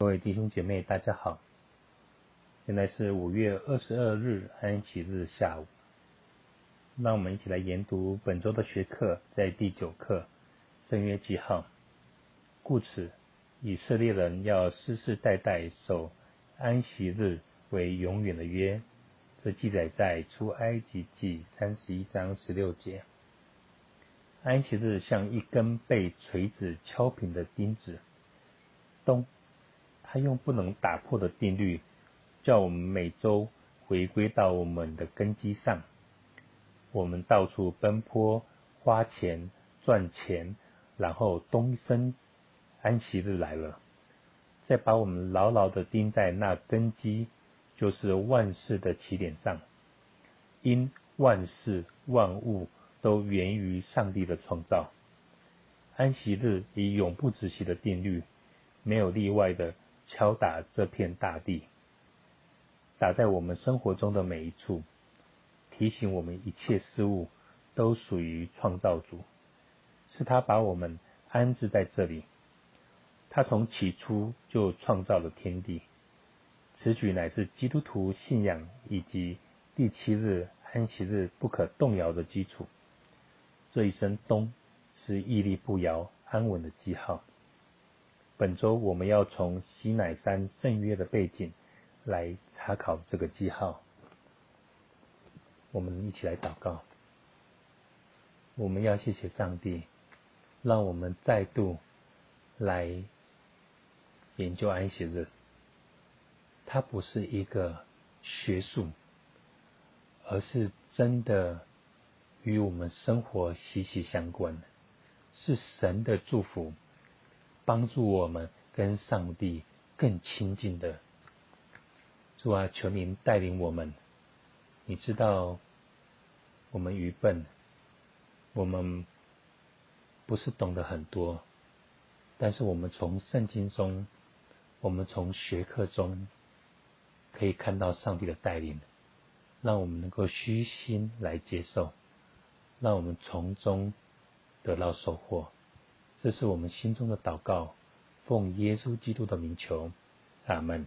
各位弟兄姐妹，大家好。现在是五月二十二日安息日下午，让我们一起来研读本周的学课，在第九课圣约记号。故此，以色列人要世世代代守安息日为永远的约。这记载在出埃及记三十一章十六节。安息日像一根被锤子敲平的钉子，咚。他用不能打破的定律，叫我们每周回归到我们的根基上。我们到处奔波，花钱赚钱，然后东升，安息日来了，再把我们牢牢的钉在那根基，就是万事的起点上。因万事万物都源于上帝的创造，安息日以永不止息的定律，没有例外的。敲打这片大地，打在我们生活中的每一处，提醒我们一切事物都属于创造主，是他把我们安置在这里。他从起初就创造了天地，此举乃是基督徒信仰以及第七日安息日不可动摇的基础。这一声咚，是屹立不摇、安稳的记号。本周我们要从西乃山圣约的背景来查考这个记号。我们一起来祷告。我们要谢谢上帝，让我们再度来研究安息日。它不是一个学术，而是真的与我们生活息息相关，是神的祝福。帮助我们跟上帝更亲近的主啊，求您带领我们。你知道我们愚笨，我们不是懂得很多，但是我们从圣经中，我们从学课中可以看到上帝的带领，让我们能够虚心来接受，让我们从中得到收获。这是我们心中的祷告，奉耶稣基督的名求，阿门。